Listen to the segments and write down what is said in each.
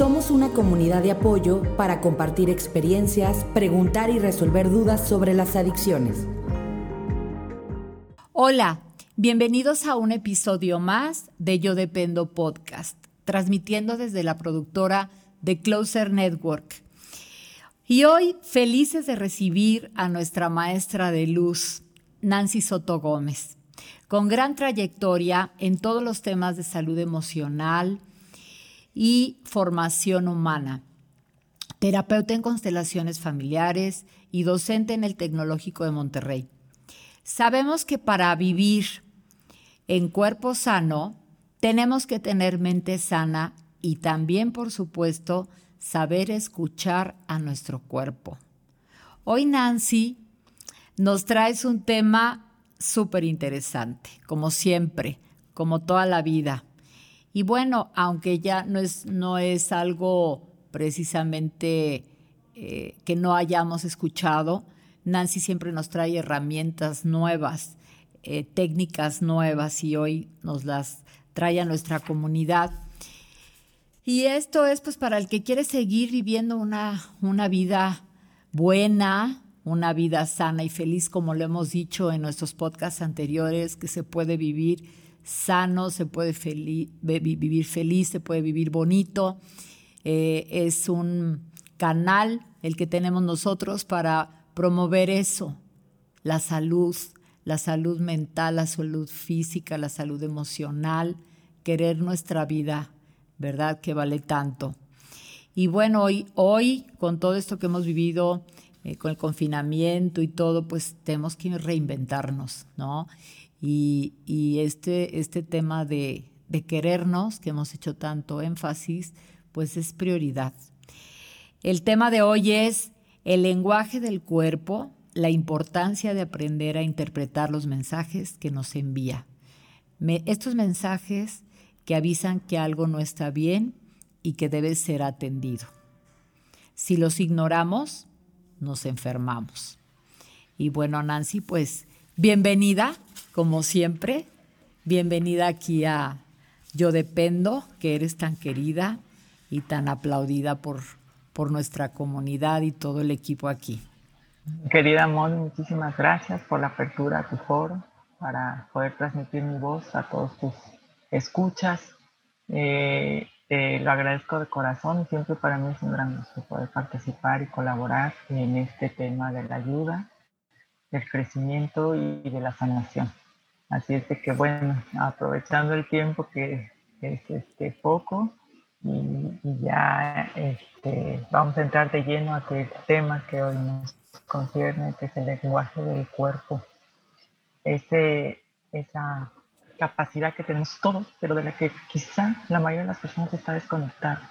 Somos una comunidad de apoyo para compartir experiencias, preguntar y resolver dudas sobre las adicciones. Hola, bienvenidos a un episodio más de Yo Dependo Podcast, transmitiendo desde la productora de Closer Network. Y hoy felices de recibir a nuestra maestra de luz, Nancy Soto Gómez, con gran trayectoria en todos los temas de salud emocional, y formación humana, terapeuta en constelaciones familiares y docente en el Tecnológico de Monterrey. Sabemos que para vivir en cuerpo sano tenemos que tener mente sana y también, por supuesto, saber escuchar a nuestro cuerpo. Hoy Nancy nos traes un tema súper interesante, como siempre, como toda la vida. Y bueno, aunque ya no es, no es algo precisamente eh, que no hayamos escuchado, Nancy siempre nos trae herramientas nuevas, eh, técnicas nuevas y hoy nos las trae a nuestra comunidad. Y esto es pues para el que quiere seguir viviendo una, una vida buena, una vida sana y feliz, como lo hemos dicho en nuestros podcasts anteriores, que se puede vivir sano, se puede vivir feliz, se puede vivir bonito. Eh, es un canal el que tenemos nosotros para promover eso, la salud, la salud mental, la salud física, la salud emocional, querer nuestra vida, ¿verdad? Que vale tanto. Y bueno, hoy, hoy con todo esto que hemos vivido, eh, con el confinamiento y todo, pues tenemos que reinventarnos, ¿no? Y, este, este tema de, querernos, que hemos hecho tanto énfasis, pues es prioridad. El tema de hoy es el lenguaje del cuerpo, la importancia de aprender a interpretar los mensajes que nos envía. estos mensajes que avisan que algo no está bien y que debe ser atendido. Si los ignoramos, nos enfermamos. Y bueno, Nancy, pues bienvenida como siempre. Bienvenida aquí a Yo Dependo, que eres tan querida y tan aplaudida por, por nuestra comunidad y todo el equipo aquí. Querida Mon, muchísimas gracias por la apertura a tu foro para poder transmitir mi voz a todos tus escuchas. Eh, te lo agradezco de corazón y siempre para mí es un gran gusto poder participar y colaborar en este tema de la ayuda, del crecimiento y de la sanación. Así es que bueno, aprovechando el tiempo que es este, poco y, ya este, vamos a entrar de lleno a aquel tema que hoy nos concierne, que es el lenguaje del cuerpo. Ese, esa capacidad que tenemos todos, pero de la que quizá la mayoría de las personas está desconectada.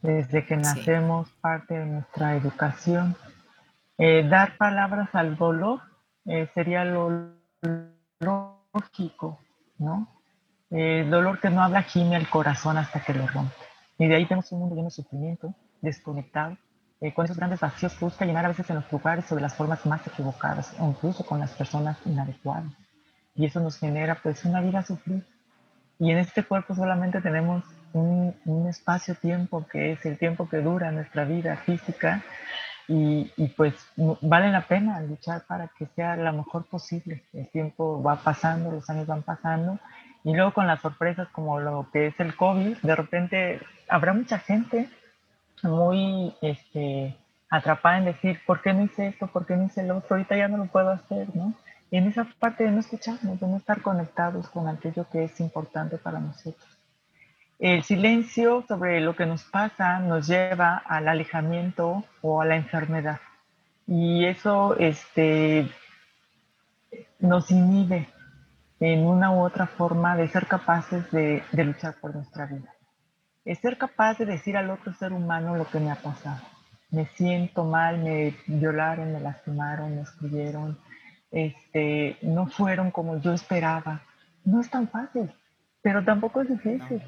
Desde que nacemos, parte de nuestra educación. Eh, dar palabras al dolor eh, sería lo lógico, ¿no? El dolor que no habla gime al corazón hasta que lo rompe. Y de ahí tenemos un mundo lleno de sufrimiento, desconectado, eh, con esos grandes vacíos que busca llenar a veces en los lugares o de las formas más equivocadas, o incluso con las personas inadecuadas. Y eso nos genera pues una vida sufrida. Y en este cuerpo solamente tenemos un, un espacio-tiempo que es el tiempo que dura nuestra vida física y, pues vale la pena luchar para que sea lo mejor posible. El tiempo va pasando, los años van pasando y luego con las sorpresas como lo que es el COVID, de repente habrá mucha gente muy este, atrapada en decir, ¿por qué no hice esto? ¿Por qué no hice lo otro? Ahorita ya no lo puedo hacer, ¿no? Y en esa parte de no escucharnos, de no estar conectados con aquello que es importante para nosotros. El silencio sobre lo que nos pasa nos lleva al alejamiento o a la enfermedad. Y eso este, nos inhibe en una u otra forma de ser capaces de, luchar por nuestra vida. Es ser capaz de decir al otro ser humano lo que me ha pasado. Me siento mal, me violaron, me lastimaron, me excluyeron, este, no fueron como yo esperaba. No es tan fácil, pero tampoco es difícil.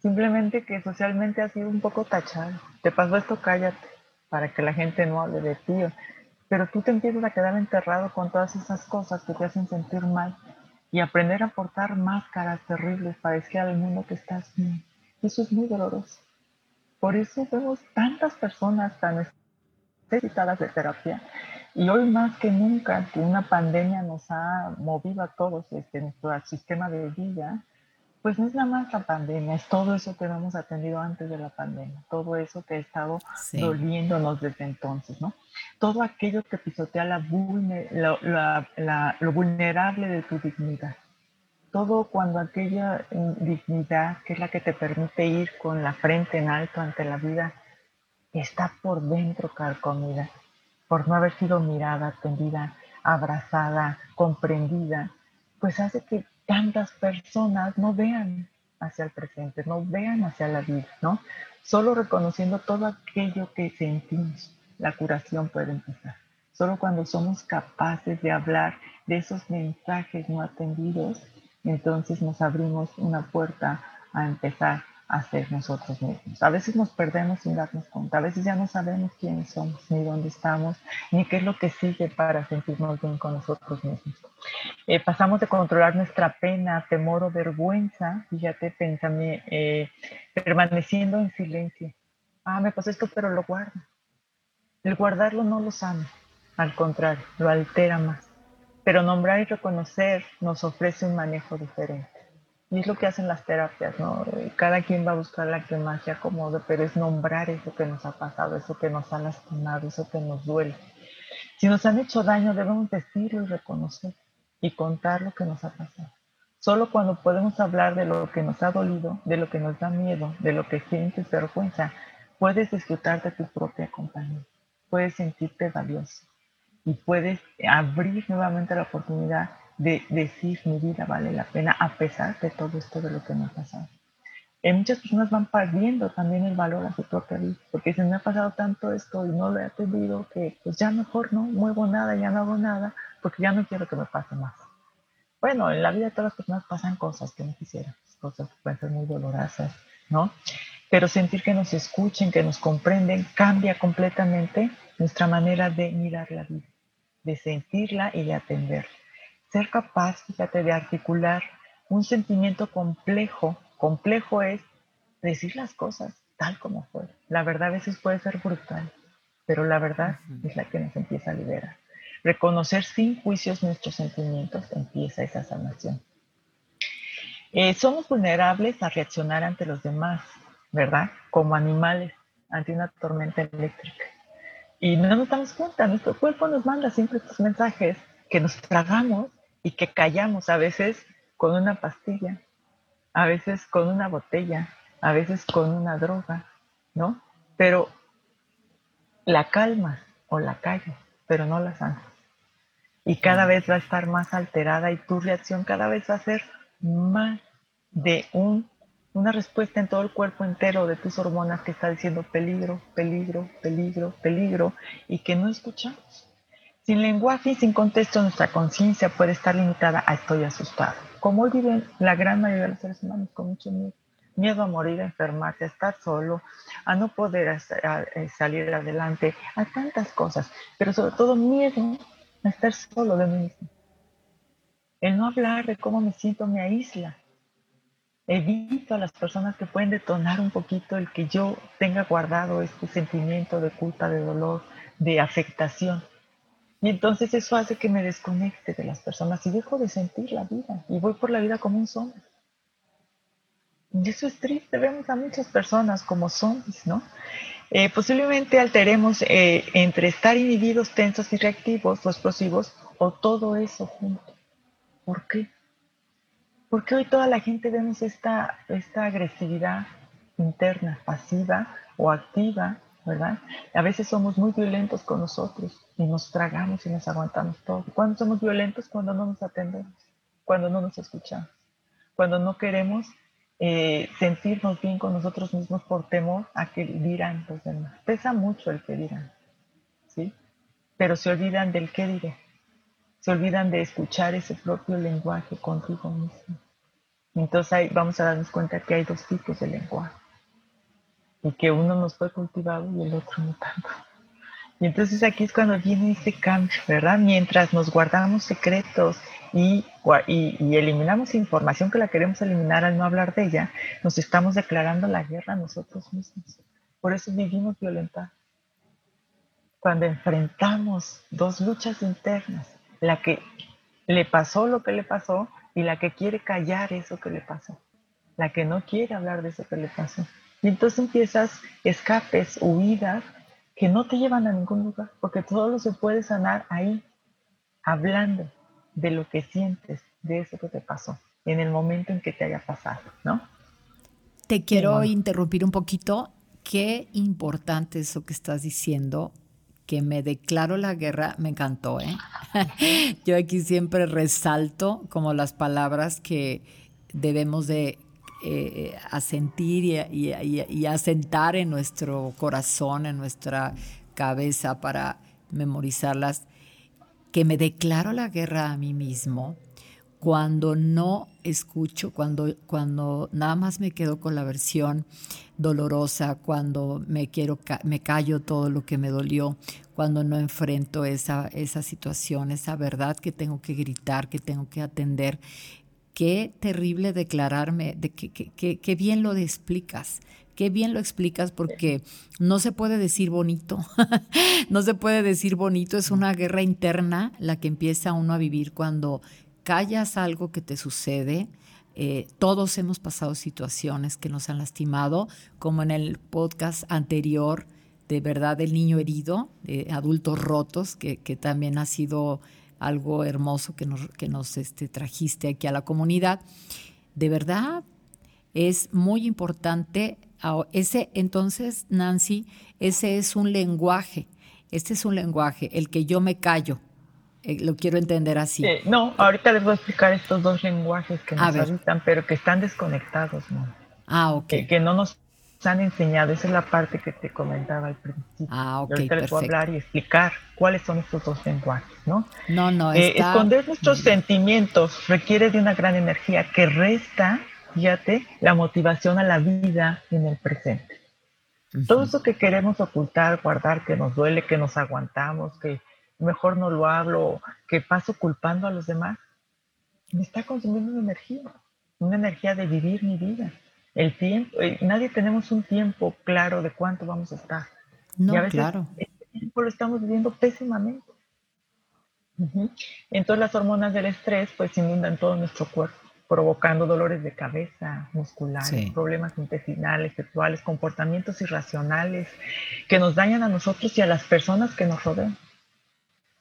Simplemente que socialmente ha sido un poco tachado. Te pasó esto, cállate, para que la gente no hable de ti. Pero tú te empiezas a quedar enterrado con todas esas cosas que te hacen sentir mal y aprender a portar máscaras terribles para decir al mundo que estás bien. Eso es muy doloroso. Por eso vemos tantas personas tan necesitadas de terapia y hoy más que nunca que una pandemia nos ha movido a todos este, nuestro sistema de vida, pues no es nada más la pandemia, es todo eso que hemos atendido antes de la pandemia, todo eso que ha estado doliéndonos desde entonces, ¿no? Todo aquello que pisotea la, lo vulnerable de tu dignidad. Todo cuando aquella dignidad, que es la que te permite ir con la frente en alto ante la vida, está por dentro carcomida, por no haber sido mirada, atendida, abrazada, comprendida, pues hace que tantas personas no vean hacia el presente, no vean hacia la vida, ¿no? Solo reconociendo todo aquello que sentimos, la curación puede empezar. Solo cuando somos capaces de hablar de esos mensajes no atendidos, entonces nos abrimos una puerta a empezar a ser nosotros mismos. A veces nos perdemos sin darnos cuenta, a veces ya no sabemos quiénes somos, ni dónde estamos, ni qué es lo que sigue para sentirnos bien con nosotros mismos. Eh, pasamos de controlar nuestra pena, temor o vergüenza, fíjate, pensame, eh, permaneciendo en silencio. Ah, me pasó esto, pero lo guardo. El guardarlo no lo sana, al contrario, lo altera más. Pero nombrar y reconocer nos ofrece un manejo diferente. Y es lo que hacen las terapias, ¿no? Cada quien va a buscar la que más se acomode, pero es nombrar eso que nos ha pasado, eso que nos ha lastimado, eso que nos duele. Si nos han hecho daño, debemos decirlo y reconocer y contar lo que nos ha pasado. Solo cuando podemos hablar de lo que nos ha dolido, de lo que nos da miedo, de lo que sientes vergüenza, puedes disfrutar de tu propia compañía, puedes sentirte valioso y puedes abrir nuevamente la oportunidad de decir mi vida vale la pena a pesar de todo esto de lo que me ha pasado. Eh, muchas personas van perdiendo también el valor a su propia vida, porque se me ha pasado tanto esto y no lo he atendido que pues ya mejor no muevo nada, ya no hago nada, porque ya no quiero que me pase más. Bueno, en la vida de todas las personas pasan cosas que no quisieran, cosas que pueden ser muy dolorosas, ¿no? Pero sentir que nos escuchen, que nos comprenden, cambia completamente nuestra manera de mirar la vida, de sentirla y de atenderla ser capaz, fíjate, de articular un sentimiento complejo. Complejo es decir las cosas tal como fue. La verdad a veces puede ser brutal, pero la verdad es la que nos empieza a liberar. Reconocer sin juicios nuestros sentimientos empieza esa sanación. Eh, somos vulnerables a reaccionar ante los demás, ¿verdad? Como animales ante una tormenta eléctrica. Y no nos damos cuenta, nuestro cuerpo nos manda siempre estos mensajes que nos tragamos y que callamos a veces con una pastilla, a veces con una botella, a veces con una droga, ¿no? Pero la calma o la callas, pero no la sanas. Y cada vez va a estar más alterada y tu reacción cada vez va a ser más de un, una respuesta en todo el cuerpo entero de tus hormonas que está diciendo peligro, peligro, peligro, peligro y que no escuchamos. Sin lenguaje y sin contexto, nuestra conciencia puede estar limitada a estoy asustado. Como hoy viven la gran mayoría de los seres humanos con mucho miedo. Miedo a morir, a enfermarse, a estar solo, a no poder eh, salir adelante, a tantas cosas. Pero sobre todo miedo a estar solo de mí mismo. El no hablar de cómo me siento me aísla. Evito a las personas que pueden detonar un poquito el que yo tenga guardado este sentimiento de culpa, de dolor, de afectación y entonces eso hace que me desconecte de las personas y dejo de sentir la vida y voy por la vida como un zombie. Y eso es triste, vemos a muchas personas como zombies, ¿no? Eh, posiblemente alteremos eh, entre estar inhibidos, tensos y reactivos o explosivos o todo eso junto. ¿Por qué? Porque hoy toda la gente vemos esta, esta agresividad interna, pasiva o activa, A veces somos muy violentos con nosotros y nos tragamos y nos aguantamos todo. ¿Cuándo somos violentos? Cuando no nos atendemos, cuando no nos escuchamos, cuando no queremos eh, sentirnos bien con nosotros mismos por temor a que dirán los demás. Pesa mucho el que dirán, ¿sí? Pero se olvidan del qué diré. Se olvidan de escuchar ese propio lenguaje contigo mismo. Entonces ahí vamos a darnos cuenta que hay dos tipos de lenguaje y que uno nos fue cultivado y el otro no tanto. Y entonces aquí es cuando viene ese cambio, ¿verdad? Mientras nos guardamos secretos y, y, eliminamos información que la queremos eliminar al no hablar de ella, nos estamos declarando la guerra a nosotros mismos. Por eso vivimos violentados. Cuando enfrentamos dos luchas internas, la que le pasó lo que le pasó y la que quiere callar eso que le pasó, la que no quiere hablar de eso que le pasó. Y entonces empiezas escapes, huidas, que no te llevan a ningún lugar, porque todo se puede sanar ahí, hablando de lo que sientes, de eso que te pasó, en el momento en que te haya pasado, ¿no? Te quiero interrumpir un poquito. Qué importante eso que estás diciendo, que me declaro la guerra, me encantó, ¿eh? Yo aquí siempre resalto como las palabras que debemos de eh, asentir y, y, asentar en nuestro corazón, en nuestra cabeza para memorizarlas, que me declaro la guerra a mí mismo cuando no escucho, cuando, cuando nada más me quedo con la versión dolorosa, cuando me quiero me callo todo lo que me dolió, cuando no enfrento esa, esa situación, esa verdad que tengo que gritar, que tengo que atender. Qué terrible declararme, que, bien lo explicas, qué bien lo explicas porque no se puede decir bonito, no se puede decir bonito, es una guerra interna la que empieza uno a vivir cuando callas algo que te sucede, eh, todos hemos pasado situaciones que nos han lastimado, como en el podcast anterior de verdad del niño herido, de adultos rotos, que, también ha sido algo hermoso que nos, que nos este, trajiste aquí a la comunidad. De verdad, es muy importante. Ese, entonces, Nancy, ese es un lenguaje. Este es un lenguaje, el que yo me callo, eh, lo quiero entender así. no, ahorita les voy a explicar estos dos lenguajes que nos habitan, pero que están desconectados, ¿no? Ah, ok. Que, no nos han enseñado, esa es la parte que te comentaba al principio. Ah, ok. ahorita les hablar y explicar cuáles son estos dos lenguajes, ¿no? No, no, eh, Esconder nuestros sentimientos requiere de una gran energía que resta, fíjate, la motivación a la vida en el presente. Todo eso que queremos ocultar, guardar, que nos duele, que nos aguantamos, que mejor no lo hablo, que paso culpando a los demás, me está consumiendo una energía, una energía de vivir mi vida. El tiempo, eh, nadie tenemos un tiempo claro de cuánto vamos a estar. No, claro. Este tiempo lo estamos viviendo pésimamente. Entonces las hormonas del estrés pues inundan todo nuestro cuerpo, provocando dolores de cabeza, musculares, problemas intestinales, sexuales, comportamientos irracionales que nos dañan a nosotros y a las personas que nos rodean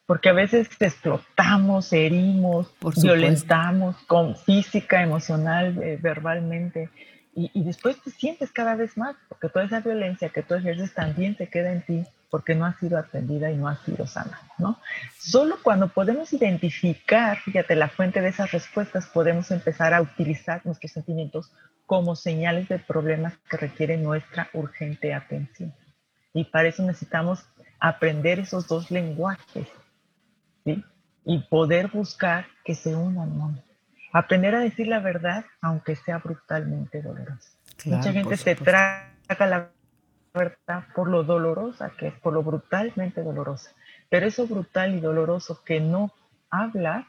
porque a veces explotamos, herimos, violentamos con física, emocional, eh, verbalmente, y, después te sientes cada vez más, porque toda esa violencia que tú ejerces también te queda en ti, porque no ha sido atendida y no ha sido sana, ¿no? Solo cuando podemos identificar, fíjate, la fuente de esas respuestas, podemos empezar a utilizar nuestros sentimientos como señales de problemas que requieren nuestra urgente atención. Y para eso necesitamos aprender esos dos lenguajes y poder buscar que se unan, Aprender a decir la verdad, aunque sea brutalmente dolorosa. Mucha gente se traga la verdad por lo dolorosa que es, por lo brutalmente dolorosa. Pero eso brutal y doloroso que no habla,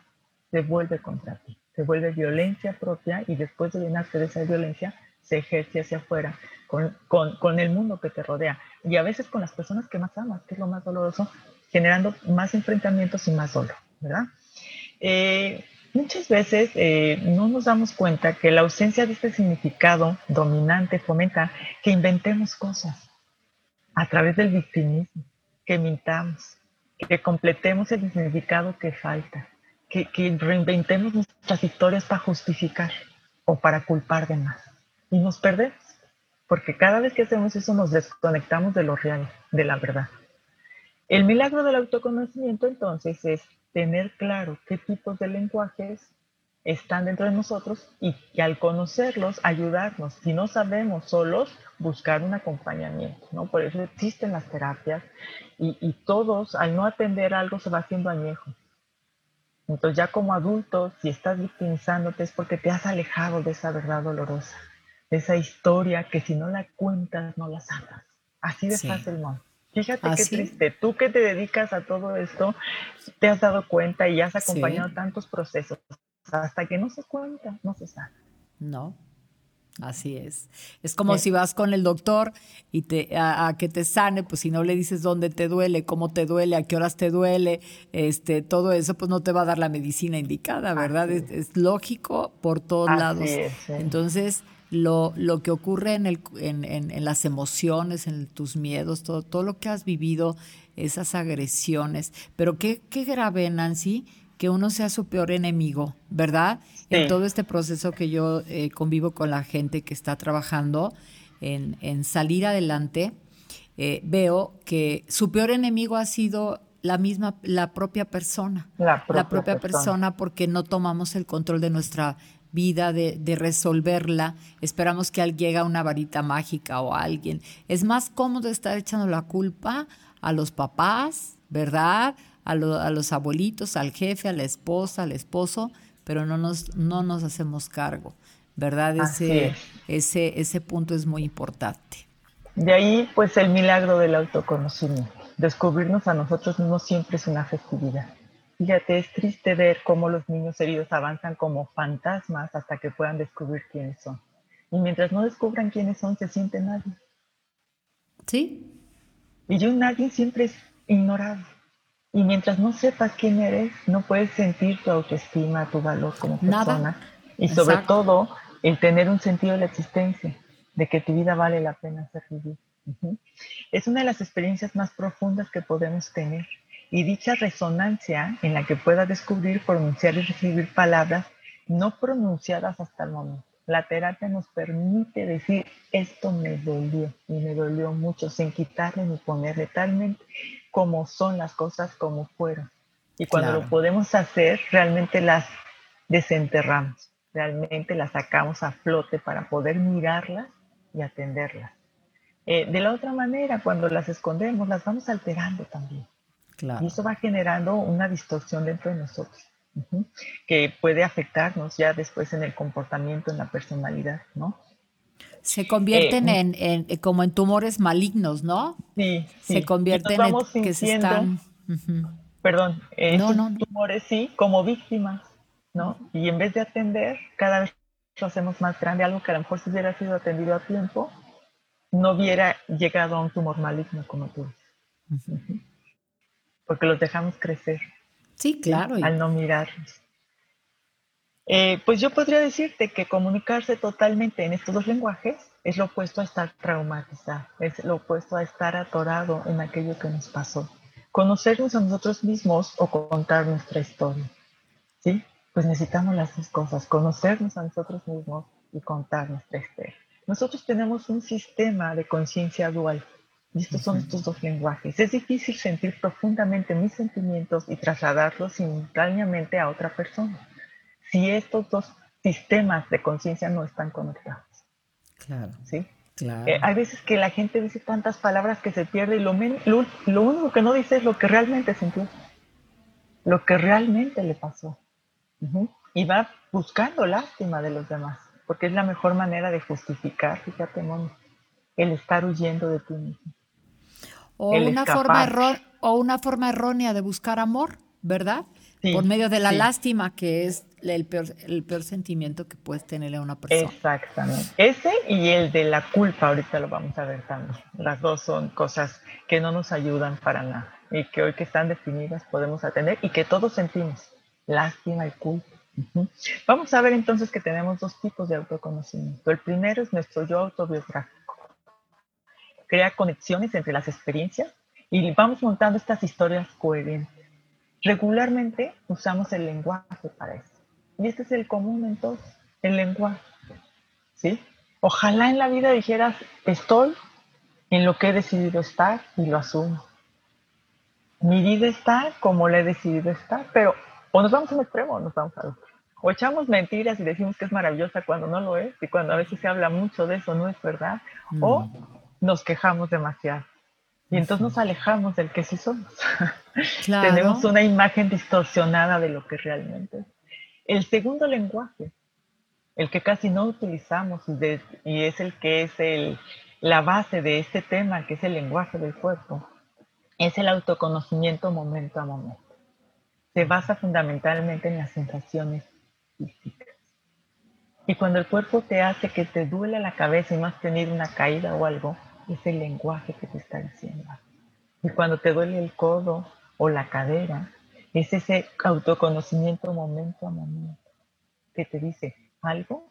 se vuelve contra ti. Se vuelve violencia propia y después de llenarse de esa violencia, se ejerce hacia afuera con, con, con, el mundo que te rodea y a veces con las personas que más amas, que es lo más doloroso, generando más enfrentamientos y más dolor, ¿verdad? Eh, muchas veces eh, no nos damos cuenta que la ausencia de este significado dominante fomenta que inventemos cosas a través del victimismo, que mintamos, que completemos el significado que falta, que, que reinventemos nuestras historias para justificar o para culpar de más. Y nos perdemos, porque cada vez que hacemos eso nos desconectamos de lo real, de la verdad. El milagro del autoconocimiento entonces es tener claro qué tipos de lenguajes están dentro de nosotros y que al conocerlos ayudarnos. Si no sabemos solos, buscar un acompañamiento, ¿no? Por eso existen las terapias y, y todos, al no atender algo, se va haciendo añejo. Entonces ya como adulto, si estás victimizándote es porque te has alejado de esa verdad dolorosa, de esa historia que si no la cuentas, no la sanas. Así de fácil, ¿no? Fíjate qué triste. Tú que te dedicas a todo esto, te has dado cuenta y has acompañado tantos procesos. Hasta que no se cuenta, no se sabe. No. Así es. Es como si vas con el doctor y te a, que te sane, pues si no le dices dónde te duele, cómo te duele, a qué horas te duele, este, todo eso, pues no te va a dar la medicina indicada, ¿verdad? Es, lógico por todos lados. Entonces, lo, lo que ocurre en, el, en, en, las emociones, en tus miedos, todo, todo lo que has vivido, esas agresiones. Pero qué, qué grave, Nancy, que uno sea su peor enemigo, ¿verdad? En todo este proceso que yo eh, convivo con la gente que está trabajando en, en salir adelante, eh, veo que su peor enemigo ha sido la misma, la propia persona. La propia, persona. porque no tomamos el control de nuestra vida, de, de, resolverla. Esperamos que llegue una varita mágica o alguien. Es más cómodo estar echando la culpa a los papás, ¿verdad? a, los abuelitos, al jefe, a la esposa, al esposo, pero no nos, no nos hacemos cargo, ¿verdad? Ese, ese, ese punto es muy importante. De ahí, pues, el milagro del autoconocimiento. Descubrirnos a nosotros mismos siempre es una festividad. Fíjate, es triste ver cómo los niños heridos avanzan como fantasmas hasta que puedan descubrir quiénes son. Y mientras no descubran quiénes son, se siente nadie. ¿Sí? Y yo nadie siempre es ignorado. Y mientras no sepas quién eres, no puedes sentir tu autoestima, tu valor como persona. Y sobre todo, el tener un sentido de la existencia, de que tu vida vale la pena ser vivida. Es una de las experiencias más profundas que podemos tener. Y dicha resonancia en la que pueda descubrir, pronunciar y recibir palabras no pronunciadas hasta el momento. La terapia nos permite decir, esto me dolió y me dolió mucho, sin quitarle ni ponerle talmente como son las cosas como fueron. Y cuando lo podemos hacer, realmente las desenterramos, realmente las sacamos a flote para poder mirarlas y atenderlas. Eh, de la otra manera, cuando las escondemos, las vamos alterando también. Y eso va generando una distorsión dentro de nosotros, que puede afectarnos ya después en el comportamiento, en la personalidad, ¿no? Se convierten eh, en, como en tumores malignos, ¿no? Sí, Se convierten en que se están... Perdón, eh, tumores sí, como víctimas, ¿no? Y en vez de atender, cada vez lo hacemos más grande, algo que a lo mejor si hubiera sido atendido a tiempo, no hubiera llegado a un tumor maligno como tú. Porque los dejamos crecer. Sí, claro. Al no mirarlos. Eh, pues yo podría decirte que comunicarse totalmente en estos dos lenguajes es lo opuesto a estar traumatizado, es lo opuesto a estar atorado en aquello que nos pasó. Conocernos a nosotros mismos o contar nuestra historia. ¿Sí? Pues necesitamos las dos cosas, conocernos a nosotros mismos y contar nuestra historia. Nosotros tenemos un sistema de conciencia dual y estos son estos dos lenguajes. Es difícil sentir profundamente mis sentimientos y trasladarlos simultáneamente a otra persona si estos dos sistemas de conciencia no están conectados. Claro. ¿Sí? Claro. Eh, hay veces que la gente dice tantas palabras que se pierde y lo, lo, único que no dice es lo que realmente sintió, lo que realmente le pasó. Y va buscando lástima de los demás, porque es la mejor manera de justificar, fíjate, el estar huyendo de ti mismo. O una, forma o una forma errónea de buscar amor, ¿verdad? por medio de la lástima, que es el peor, el peor sentimiento que puedes tener a una persona. Exactamente. Ese y el de la culpa, ahorita lo vamos a ver también. Las dos son cosas que no nos ayudan para nada y que hoy que están definidas podemos atender y que todos sentimos, lástima y culpa. Vamos a ver entonces que tenemos dos tipos de autoconocimiento. El primero es nuestro yo autobiográfico. Crea conexiones entre las experiencias y vamos montando estas historias coherentes. Regularmente usamos el lenguaje para eso. Y este es el común en todos, el lenguaje. ¿Sí? Ojalá en la vida dijeras, estoy en lo que he decidido estar y lo asumo. Mi vida está como la he decidido estar, pero o nos vamos a un extremo o nos vamos a otro. O echamos mentiras y decimos que es maravillosa cuando no lo es, y cuando a veces se habla mucho de eso no es verdad, o mm. Nos quejamos demasiado. Y entonces nos alejamos del que sí somos. Tenemos una imagen distorsionada de lo que realmente es. El segundo lenguaje, el que casi no utilizamos y, es el que es el, la base de este tema, que es el lenguaje del cuerpo, es el autoconocimiento momento a momento. Se basa fundamentalmente en las sensaciones físicas. Y cuando el cuerpo te hace que te duele la cabeza y no has tenido una caída o algo, es el lenguaje que te está diciendo. Y cuando te duele el codo o la cadera, es ese autoconocimiento momento a momento que te dice algo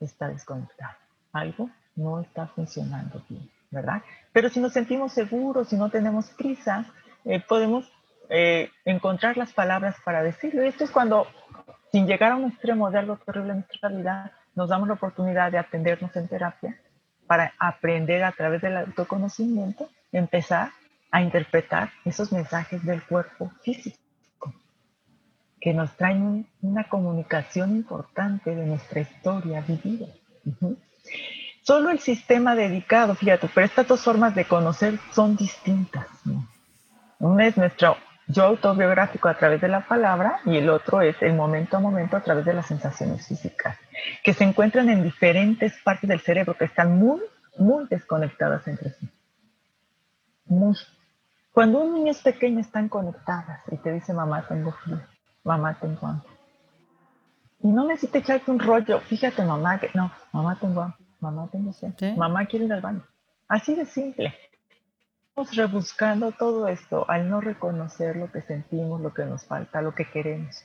está desconectado, algo no está funcionando bien, ¿verdad? Pero si nos sentimos seguros, si no tenemos prisa, eh, podemos eh, encontrar las palabras para decirlo. Y esto es cuando, sin llegar a un extremo de algo terrible en nuestra vida, nos damos la oportunidad de atendernos en terapia para aprender a través del autoconocimiento, empezar a interpretar esos mensajes del cuerpo físico que nos traen una comunicación importante de nuestra historia vivida. Solo el sistema dedicado, fíjate, pero estas dos formas de conocer son distintas. Una es nuestro yo autobiográfico a través de la palabra y el otro es el momento a momento a través de las sensaciones físicas, que se encuentran en diferentes partes del cerebro que están muy, muy desconectadas entre sí. Cuando un niño es pequeño están conectadas y te dice mamá tengo frío, mamá tengo hambre. Y no necesitas echarte un rollo, fíjate mamá que no, mamá tengo hambre, mamá tengo sed, mamá quiere ir al baño. Así de simple rebuscando todo esto al no reconocer lo que sentimos, lo que nos falta, lo que queremos.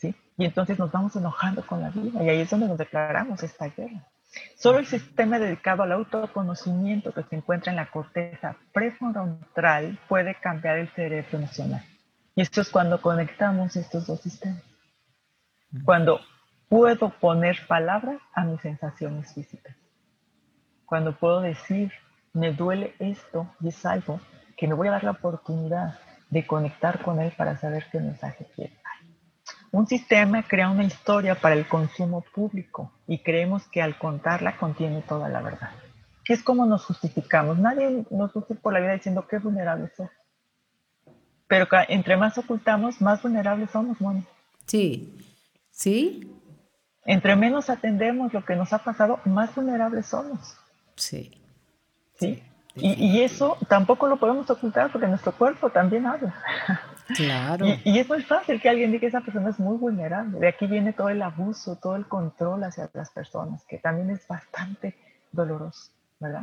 ¿Sí? Y entonces nos vamos enojando con la vida y ahí es donde nos declaramos esta guerra. Solo el sistema dedicado al autoconocimiento que se encuentra en la corteza prefrontal puede cambiar el cerebro emocional. Y esto es cuando conectamos estos dos sistemas. Cuando puedo poner palabras a mis sensaciones físicas. Cuando puedo decir me duele esto y es algo que me voy a dar la oportunidad de conectar con él para saber qué mensaje quiere Un sistema crea una historia para el consumo público y creemos que al contarla contiene toda la verdad. ¿Qué es como nos justificamos? Nadie nos justifica por la vida diciendo qué vulnerable soy. Pero entre más ocultamos, más vulnerables somos, Moni. Sí, sí. Entre menos atendemos lo que nos ha pasado, más vulnerables somos. Sí. ¿sí? Y, eso tampoco lo podemos ocultar porque nuestro cuerpo también habla. Claro. Y, es muy fácil que alguien diga que esa persona es muy vulnerable. De aquí viene todo el abuso, todo el control hacia las personas, que también es bastante doloroso, ¿verdad?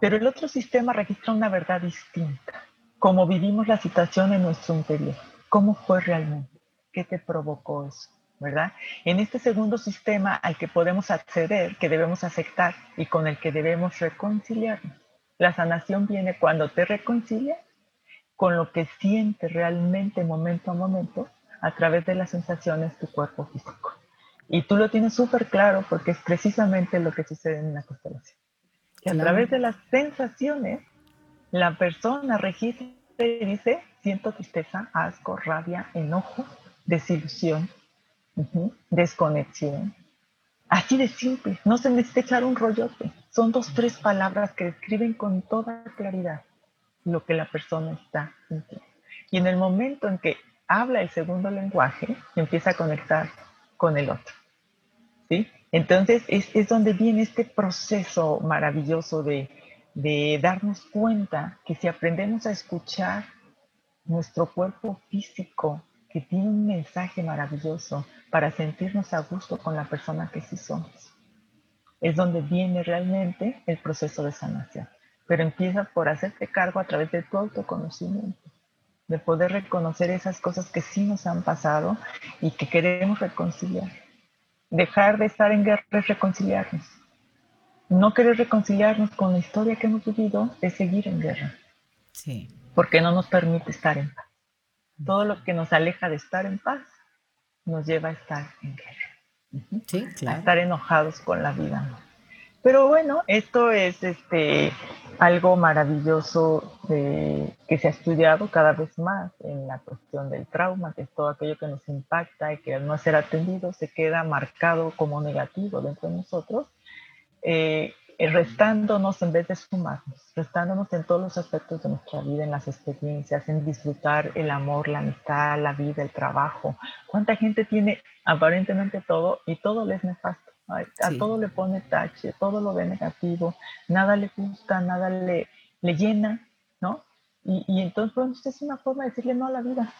Pero el otro sistema registra una verdad distinta. Cómo vivimos la situación en nuestro interior. ¿Cómo fue realmente? ¿Qué te provocó eso? ¿verdad? En este segundo sistema al que podemos acceder, que debemos aceptar y con el que debemos reconciliarnos. La sanación viene cuando te reconcilias con lo que sientes realmente momento a momento a través de las sensaciones tu cuerpo físico. Y tú lo tienes súper claro porque es precisamente lo que sucede en la constelación. Que a través de las sensaciones, la persona registra y dice, siento tristeza, asco, rabia, enojo, desilusión, Desconexión. Así de simple, no se necesita echar un rollote. Son dos, tres palabras que describen con toda claridad lo que la persona está sintiendo. Y en el momento en que habla el segundo lenguaje, empieza a conectar con el otro. ¿sí? Entonces es, es donde viene este proceso maravilloso de, de darnos cuenta que si aprendemos a escuchar nuestro cuerpo físico, que tiene un mensaje maravilloso para sentirnos a gusto con la persona que sí somos. Es donde viene realmente el proceso de sanación. Pero empieza por hacerte cargo a través de tu autoconocimiento, de poder reconocer esas cosas que sí nos han pasado y que queremos reconciliar. Dejar de estar en guerra es reconciliarnos. No querer reconciliarnos con la historia que hemos vivido es seguir en guerra. Sí. Porque no nos permite estar en paz todo lo que nos aleja de estar en paz nos lleva a estar en guerra. Sí, claro. A estar enojados con la vida. Pero bueno, esto es este, algo maravilloso que se ha estudiado cada vez más en la cuestión del trauma, que es todo aquello que nos impacta y que al no ser atendido se queda marcado como negativo dentro de nosotros. Eh, restándonos en vez de sumarnos, restándonos en todos los aspectos de nuestra vida, en las experiencias, en disfrutar el amor, la amistad, la vida, el trabajo. ¿Cuánta gente tiene aparentemente todo y todo le es nefasto? A todo le pone tache, todo lo ve negativo, nada le gusta, nada le, le llena, ¿no? Y, y entonces, bueno, es una forma de decirle no a la vida.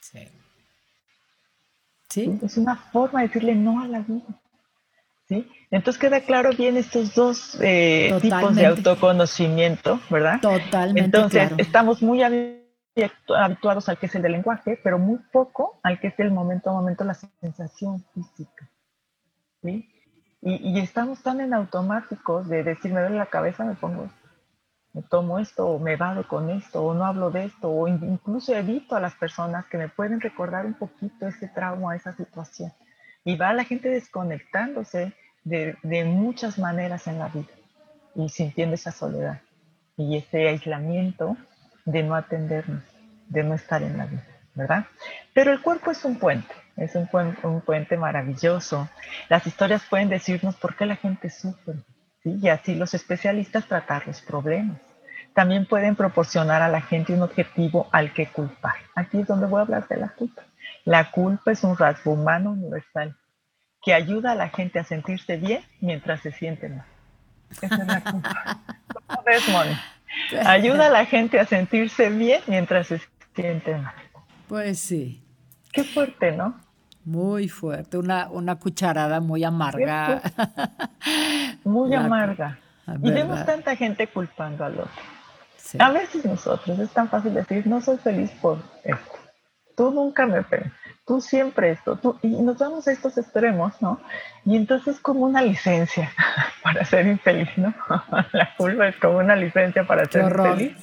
Sí. ¿Sí? Es una forma de decirle no a la vida. ¿Sí? Entonces queda claro bien estos dos eh, tipos de autoconocimiento, ¿verdad? Totalmente. Entonces estamos muy habituados al que es el del lenguaje, pero muy poco al que es el momento a momento la sensación física. ¿sí? Y, estamos tan en automáticos de decir, me duele la cabeza, me pongo me tomo esto, o me vado con esto, o no hablo de esto, o incluso evito a las personas que me pueden recordar un poquito ese trauma, esa situación. Y va la gente desconectándose de, de muchas maneras en la vida y sintiendo esa soledad y ese aislamiento de no atendernos, de no estar en la vida, ¿verdad? Pero el cuerpo es un puente, es un, un puente maravilloso. Las historias pueden decirnos por qué la gente sufre, ¿sí? y así los especialistas tratar los problemas. También pueden proporcionar a la gente un objetivo al que culpar. Aquí es donde voy a hablar de la culpa. La culpa es un rasgo humano universal que ayuda a la gente a sentirse bien mientras se siente mal. Esa es la culpa. Ayuda a la gente a sentirse bien mientras se siente mal. Pues sí. Qué fuerte, ¿no? Muy fuerte, una, una cucharada muy amarga. Muy amarga. Y vemos tanta gente culpando al otro. A veces nosotros es tan fácil decir, no soy feliz por esto. Tú nunca me ven, tú siempre esto, tú, y nos damos a estos extremos, ¿no? Y entonces es como una licencia para ser infeliz, ¿no? La culpa es como una licencia para ser infeliz.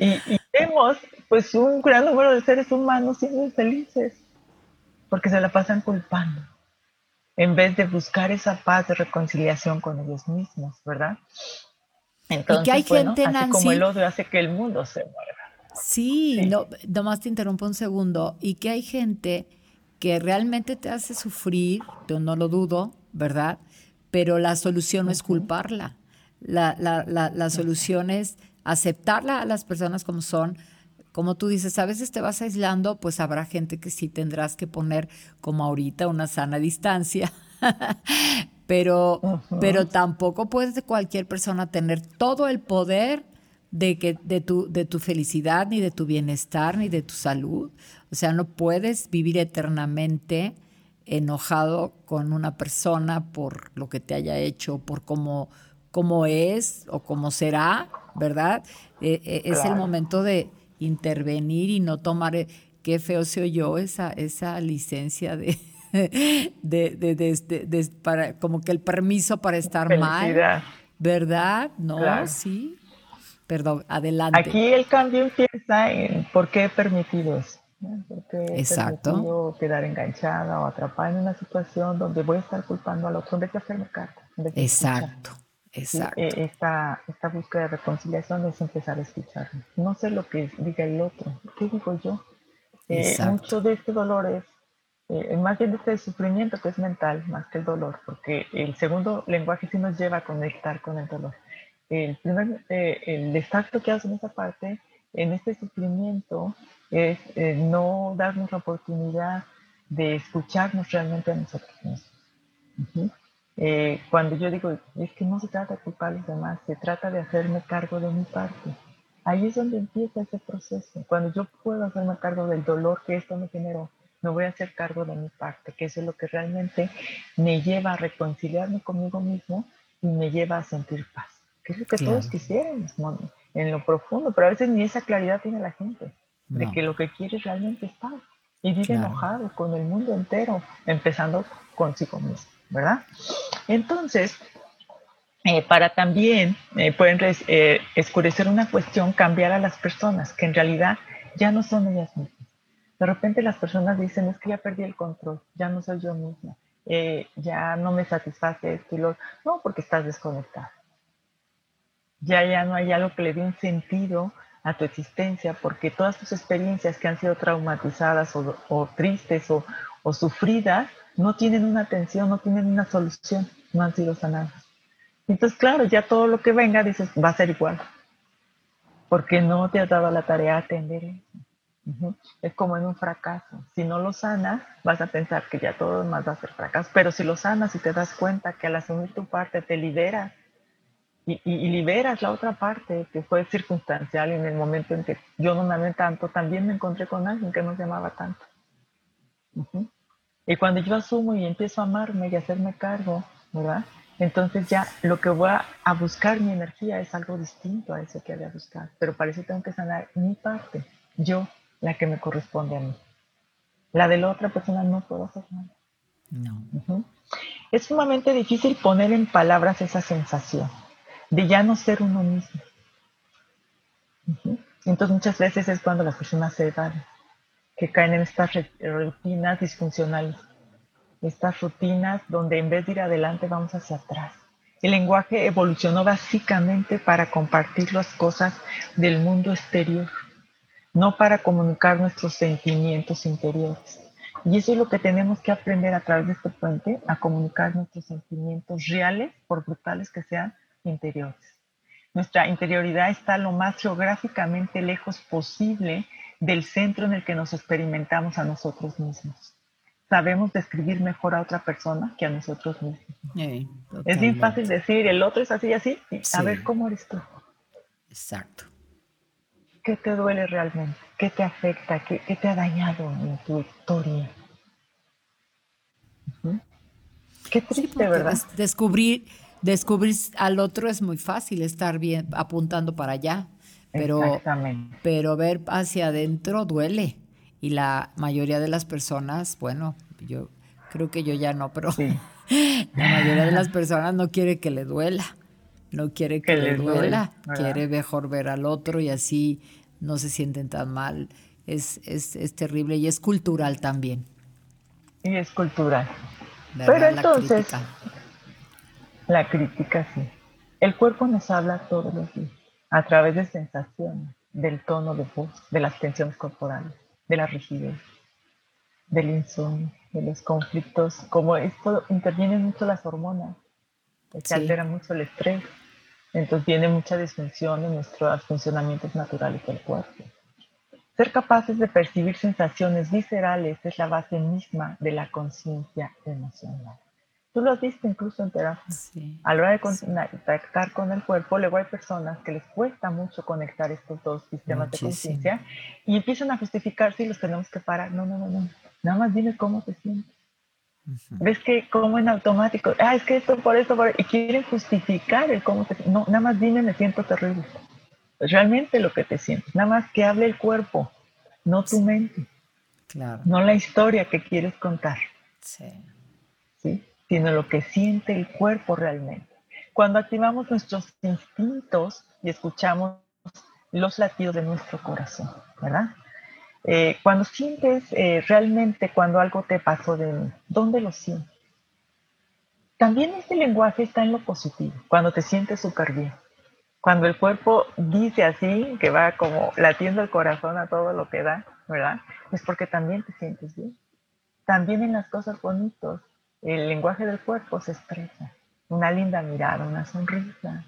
Y, y, vemos, pues, un gran número de seres humanos siendo infelices, porque se la pasan culpando, en vez de buscar esa paz de reconciliación con ellos mismos, ¿verdad? Entonces, y que hay gente, así como el odio hace que el mundo se mueva. Sí, No, nomás te interrumpo un segundo. Y que hay gente que realmente te hace sufrir, yo no lo dudo, ¿verdad? Pero la solución no es culparla. La, la, la, la solución es aceptarla a las personas como son. Como tú dices, a veces te vas aislando, pues habrá gente que sí tendrás que poner, como ahorita, una sana distancia. pero, pero tampoco puedes cualquier persona tener todo el poder de, que, de, tu, de tu felicidad, ni de tu bienestar, ni de tu salud. O sea, no puedes vivir eternamente enojado con una persona por lo que te haya hecho, por cómo, cómo es o cómo será, ¿verdad? Eh, eh, es el momento de intervenir y no tomar, eh, qué feo se oyó esa, esa licencia de, de, de, de, para, como que el permiso para estar mal, ¿verdad? No, sí. Perdón, adelante. Aquí el cambio empieza en por qué he permitido eso. Porque permitido quedar enganchada o atrapada en una situación donde voy a estar culpando al otro en vez de hacerme cargo. exacto, exacto. E, esta, esta búsqueda de reconciliación es empezar a escucharme. No sé lo que diga el otro, ¿qué digo yo? Eh, mucho de este dolor es, eh, más bien de este sufrimiento que es mental, más que el dolor, porque el segundo lenguaje sí nos lleva a conectar con el dolor el primer, eh, el exacto que hace en esa parte, en este sufrimiento, es eh, no darnos la oportunidad de escucharnos realmente a nosotros mismos. Eh, cuando yo digo, es que no se trata de culpar a los demás, se trata de hacerme cargo de mi parte. Ahí es donde empieza ese proceso. Cuando yo puedo hacerme cargo del dolor que esto me generó, me voy a hacer cargo de mi parte, que eso es lo que realmente me lleva a reconciliarme conmigo mismo y me lleva a sentir paz que es lo que todos quisiéramos, en lo profundo, pero a veces ni esa claridad tiene la gente, de que lo que quiere realmente es paz. Y vive enojado con el mundo entero, empezando consigo mismo, ¿verdad? Entonces, eh, para también eh, pueden eh, escurecer una cuestión, cambiar a las personas, que en realidad ya no son ellas mismas. De repente las personas dicen, es que ya perdí el control, ya no soy yo misma, ya no me satisface esto y lo No, porque estás desconectado ya, ya no hay algo que le dé un sentido a tu existencia, porque todas tus experiencias que han sido traumatizadas o, tristes o, sufridas no tienen una atención, no tienen una solución, no han sido sanadas. Entonces, claro, ya todo lo que venga, dices, va a ser igual, porque no te has dado la tarea de atender eso. Es como en un fracaso. Si no lo sanas, vas a pensar que ya todo más va a ser fracaso. Pero si lo sanas y te das cuenta que al asumir tu parte te liberas y, liberas la otra parte que fue circunstancial en el momento en que yo no me amé tanto, también me encontré con alguien que no se amaba tanto. Y cuando yo asumo y empiezo a amarme y a hacerme cargo, ¿verdad? Entonces ya lo que voy a, buscar mi energía es algo distinto a eso que había buscar, pero para eso tengo que sanar mi parte, yo, la que me corresponde a mí. La de la otra persona no puedo hacer nada. No. Es sumamente difícil poner en palabras esa sensación de ya no ser uno mismo. Entonces muchas veces es cuando las personas se dan, que caen en estas rutinas disfuncionales, estas rutinas donde en vez de ir adelante vamos hacia atrás. El lenguaje evolucionó básicamente para compartir las cosas del mundo exterior, no para comunicar nuestros sentimientos interiores. Y eso es lo que tenemos que aprender a través de este puente, a comunicar nuestros sentimientos reales, por brutales que sean, interiores. Nuestra interioridad está lo más geográficamente lejos posible del centro en el que nos experimentamos a nosotros mismos. Sabemos describir mejor a otra persona que a nosotros mismos. es bien fácil decir, el otro es así y así, a ver cómo eres tú. Exacto. ¿Qué te duele realmente? ¿Qué te afecta? ¿Qué, te ha dañado en tu historia? Qué triste, ¿verdad? descubrir, descubrir al otro es muy fácil, estar bien apuntando para allá, pero, pero ver hacia adentro duele. Y la mayoría de las personas, bueno, yo creo que yo ya no, pero la mayoría de las personas no quiere que le duela, no quiere que, le duela, quiere mejor ver al otro y así no se sienten tan mal. Es, es, es terrible y es cultural también. Y es cultural. Pero entonces, la crítica sí. El cuerpo nos habla todos los días a través de sensaciones, del tono de voz, de las tensiones corporales, de la rigidez, del insomnio, de los conflictos. Como esto intervienen mucho las hormonas, se altera mucho el estrés, entonces tiene mucha disfunción en nuestros funcionamientos naturales del cuerpo. Ser capaces de percibir sensaciones viscerales es la base misma de la conciencia emocional. Tú lo has visto incluso en terapia. a la hora de contactar con el cuerpo, luego hay personas que les cuesta mucho conectar estos dos sistemas de conciencia y empiezan a justificar si los tenemos que parar. No, no, no, no. Nada más dime cómo te sientes. ¿Ves que como en automático? Ah, es que esto por eso, por... y quieren justificar el cómo te No, nada más dime, me siento terrible. Pues realmente lo que te sientes. Nada más que hable el cuerpo, no tu mente. Claro. No la historia que quieres contar. Sí. ¿Sí? Sino lo que siente el cuerpo realmente. Cuando activamos nuestros instintos y escuchamos los latidos de nuestro corazón, ¿verdad? Eh, cuando sientes eh, realmente cuando algo te pasó de mí, ¿dónde lo sientes? También este lenguaje está en lo positivo, cuando te sientes súper bien. Cuando el cuerpo dice así, que va como latiendo el corazón a todo lo que da, ¿verdad? Es porque también te sientes bien. También en las cosas bonitas, el lenguaje del cuerpo se expresa. Una linda mirada, una sonrisa,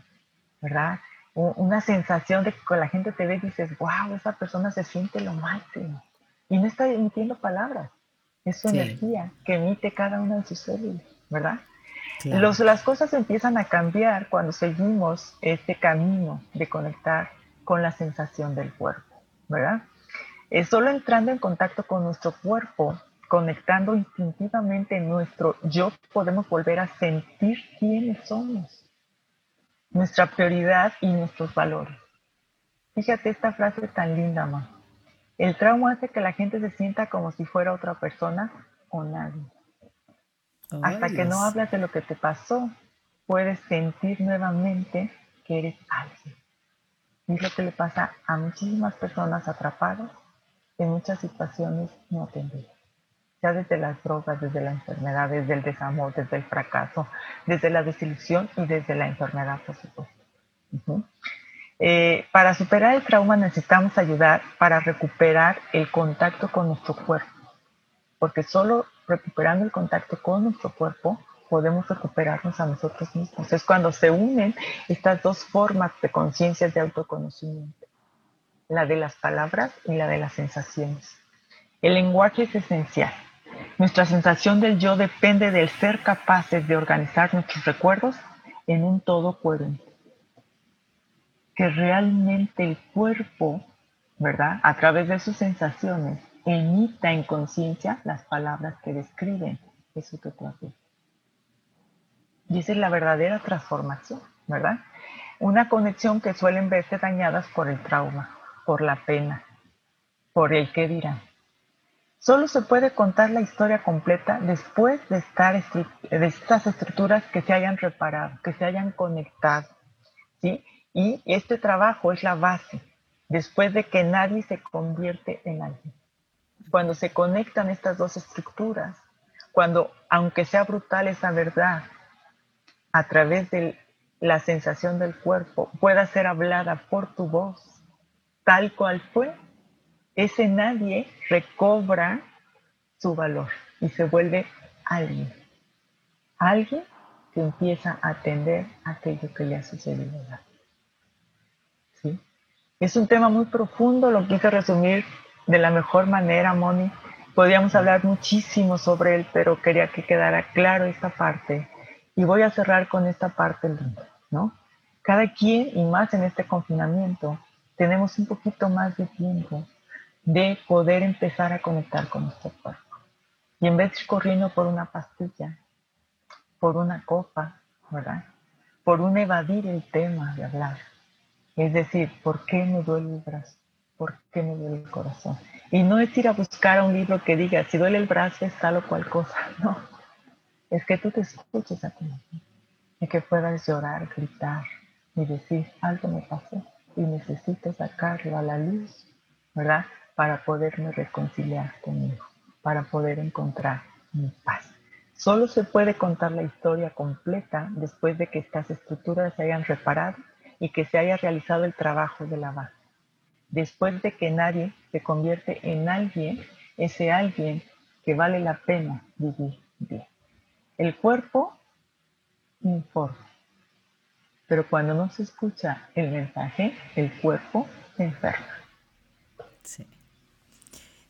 ¿verdad? Una sensación de que con la gente te ve y dices, wow, esa persona se siente lo máximo. Y no está emitiendo palabras, es su energía que emite cada una de sus células, ¿verdad? Los, las cosas empiezan a cambiar cuando seguimos este camino de conectar con la sensación del cuerpo, ¿verdad? Es solo entrando en contacto con nuestro cuerpo conectando instintivamente nuestro yo, podemos volver a sentir quiénes somos, nuestra prioridad y nuestros valores. Fíjate esta frase tan linda, ma. El trauma hace que la gente se sienta como si fuera otra persona o nadie. Hasta que no hablas de lo que te pasó, puedes sentir nuevamente que eres alguien. Y es lo que le pasa a muchísimas personas atrapadas en muchas situaciones no atendidas desde las drogas, desde la enfermedad, desde el desamor, desde el fracaso, desde la desilusión y desde la enfermedad, por supuesto. Eh, para superar el trauma necesitamos ayudar para recuperar el contacto con nuestro cuerpo, porque solo recuperando el contacto con nuestro cuerpo podemos recuperarnos a nosotros mismos. Es cuando se unen estas dos formas de conciencia de autoconocimiento, la de las palabras y la de las sensaciones. El lenguaje es esencial. Nuestra sensación del yo depende del ser capaces de organizar nuestros recuerdos en un todo coherente. Que realmente el cuerpo, ¿verdad? A través de sus sensaciones, emita en conciencia las palabras que describen eso que tú. Y esa es la verdadera transformación, ¿verdad? Una conexión que suelen verse dañadas por el trauma, por la pena, por el qué dirán. Solo se puede contar la historia completa después de, estar estas estructuras que se hayan reparado, que se hayan conectado. ¿sí? Y este trabajo es la base, después de que nadie se convierte en alguien. Cuando se conectan estas dos estructuras, cuando, aunque sea brutal esa verdad, a través de la sensación del cuerpo, pueda ser hablada por tu voz, tal cual fue, ese nadie recobra su valor y se vuelve alguien. Alguien que empieza a atender aquello que le ha sucedido. ¿Sí? Es un tema muy profundo, lo quise resumir de la mejor manera, Moni. Podríamos hablar muchísimo sobre él, pero quería que quedara claro esta parte. Y voy a cerrar con esta parte linda, ¿no? Cada quien, y más en este confinamiento, tenemos un poquito más de tiempo de poder empezar a conectar con nuestro cuerpo. Y en vez de corriendo por una pastilla, por una copa, ¿verdad? Por un evadir el tema de hablar. Es decir, ¿por qué me duele el brazo? ¿Por qué me duele el corazón? Y no es ir a buscar un libro que diga, si duele el brazo es tal o cual cosa. No. Es que tú te escuches a ti mismo. Y que puedas llorar, gritar y decir, algo me pasó y necesito sacarlo a la luz, ¿verdad? Para poderme reconciliar conmigo, para poder encontrar mi paz. Solo se puede contar la historia completa después de que estas estructuras se hayan reparado y que se haya realizado el trabajo de la base. Después de que nadie se convierte en alguien, ese alguien que vale la pena vivir bien. El cuerpo informa, pero cuando no se escucha el mensaje, el cuerpo enferma. Sí.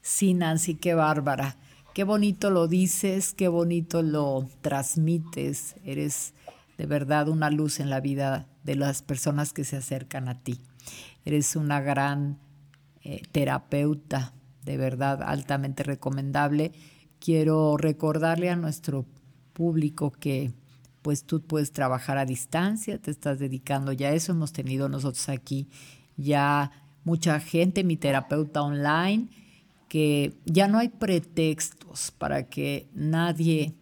Sí, Nancy, qué bárbara. Qué bonito lo dices, qué bonito lo transmites. Eres de verdad una luz en la vida de las personas que se acercan a ti. Eres una gran eh, terapeuta, de verdad altamente recomendable. Quiero recordarle a nuestro público que pues tú puedes trabajar a distancia, te estás dedicando ya a eso. Hemos tenido nosotros aquí ya mucha gente, mi terapeuta online que ya no hay pretextos para que nadie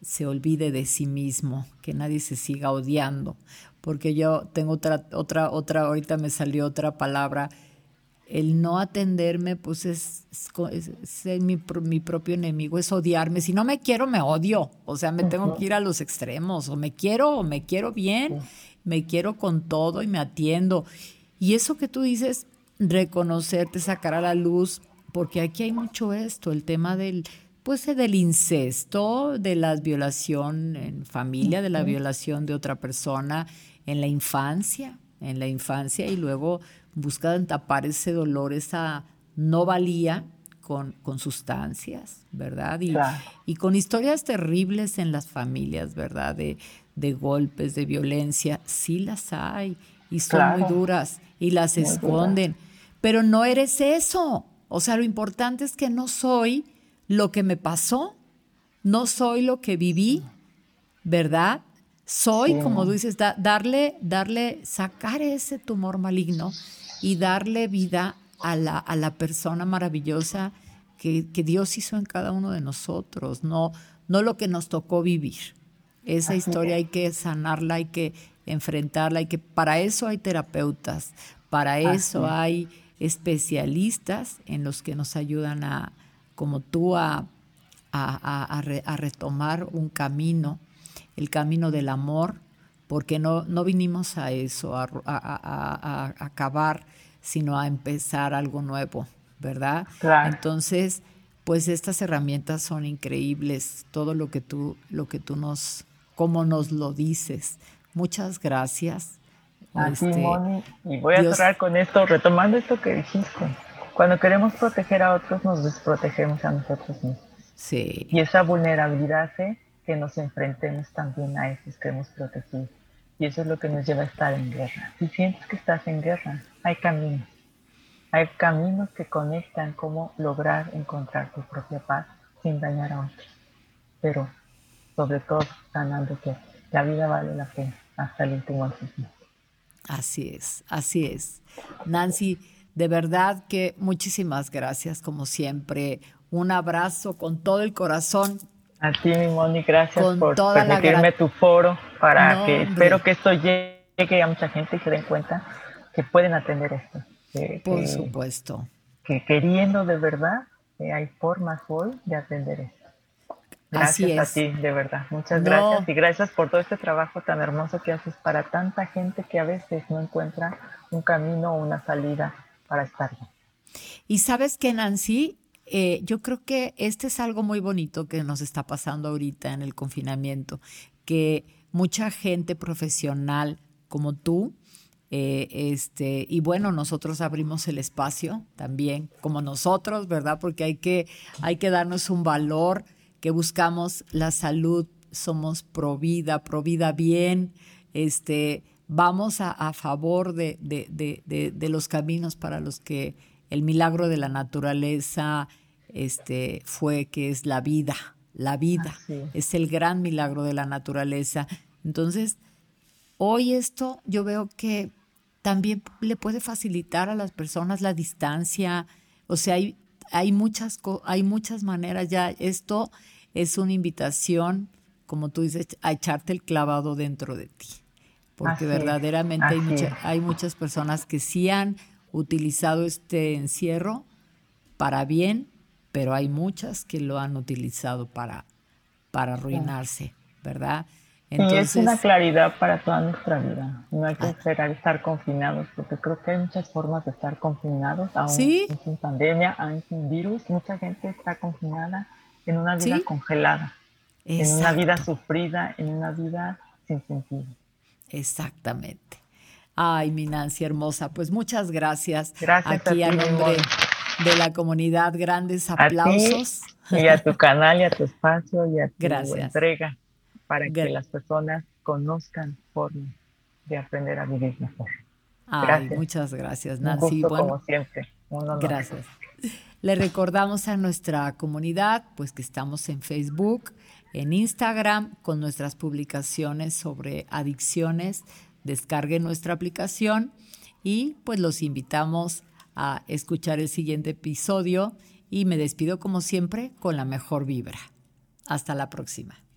se olvide de sí mismo, que nadie se siga odiando, porque yo tengo otra, otra, otra, ahorita me salió otra palabra, el no atenderme, pues es, mi, mi, propio enemigo, es odiarme. Si no me quiero, me odio. O sea, me tengo que ir a los extremos. O me quiero, o me quiero bien, me quiero con todo y me atiendo. Y eso que tú dices, reconocerte, sacar a la luz porque aquí hay mucho esto, el tema del pues del incesto, de la violación en familia, de la violación de otra persona en la infancia, en la infancia y luego buscan tapar ese dolor, esa no valía con, con sustancias, ¿verdad? Y, y, con historias terribles en las familias, ¿verdad? De, de golpes, de violencia, sí las hay y son muy duras y las esconden, pero no eres eso. O sea, lo importante es que no soy lo que me pasó, no soy lo que viví, ¿verdad? Soy, como tú dices, darle, darle, sacar ese tumor maligno y darle vida a la, a la persona maravillosa que, Dios hizo en cada uno de nosotros, no, no lo que nos tocó vivir. Esa historia hay que sanarla, hay que enfrentarla, hay que, para eso hay terapeutas, para eso hay especialistas en los que nos ayudan a, como tú, a, a, retomar un camino, el camino del amor, porque no, no vinimos a eso, a, acabar, sino a empezar algo nuevo, ¿verdad? Entonces, pues estas herramientas son increíbles, todo lo que tú, lo que tú nos, como nos lo dices. Muchas gracias. Así, este, Moni. Y voy a cerrar con esto, retomando esto que dijiste. Cuando queremos proteger a otros, nos desprotegemos a nosotros mismos. Sí. Y esa vulnerabilidad hace que nos enfrentemos también a esos que hemos protegido. Y eso es lo que nos lleva a estar en guerra. Si sientes que estás en guerra, hay caminos. Hay caminos que conectan cómo lograr encontrar tu propia paz sin dañar a otros. Pero sobre todo sanándote la vida vale la pena hasta el último Así es, así es. Nancy, de verdad que muchísimas gracias, como siempre. Un abrazo con todo el corazón. A ti, mi Moni, gracias por permitirme tu foro para que espero que esto llegue a mucha gente y se den cuenta que pueden atender esto. por supuesto. Que queriendo de verdad, hay formas hoy de atender esto. Gracias a ti, de verdad. Muchas gracias y gracias por todo este trabajo tan hermoso que haces para tanta gente que a veces no encuentra un camino o una salida para estar bien. Y sabes que, Nancy, eh, yo creo que este es algo muy bonito que nos está pasando ahorita en el confinamiento, que mucha gente profesional como tú, eh, este, y bueno, nosotros abrimos el espacio también, como nosotros, ¿verdad? Porque hay que, hay que darnos un valor que buscamos la salud, somos pro vida, pro vida bien, este, vamos a, favor de, de, los caminos para los que el milagro de la naturaleza este, fue, que es la vida, la vida, es el gran milagro de la naturaleza. Entonces, hoy esto yo veo que también le puede facilitar a las personas la distancia, o sea, hay hay muchas, hay muchas maneras ya. Esto es una invitación, como tú dices, a echarte el clavado dentro de ti. Porque verdaderamente hay, hay muchas personas que sí han utilizado este encierro para bien, pero hay muchas que lo han utilizado para, para arruinarse, ¿verdad? Y es una claridad para toda nuestra vida. No hay que ah. esperar estar confinados, porque creo que hay muchas formas de estar confinados, aún sin pandemia, aún sin virus. Mucha gente está confinada en una vida congelada, en una vida sufrida, en una vida sin sentido. Exactamente. Ay, mi Nancy hermosa, pues muchas gracias. Gracias aquí a, nombre de la comunidad. Grandes aplausos. y a tu canal y a tu espacio y a tu entrega para que las personas conozcan formas de aprender a vivir mejor. Ay, muchas gracias, Nancy. bueno, como siempre. Gracias. Le recordamos a nuestra comunidad, pues que estamos en Facebook, en Instagram, con nuestras publicaciones sobre adicciones. Descarguen nuestra aplicación y pues los invitamos a escuchar el siguiente episodio y me despido como siempre con la mejor vibra. Hasta la próxima.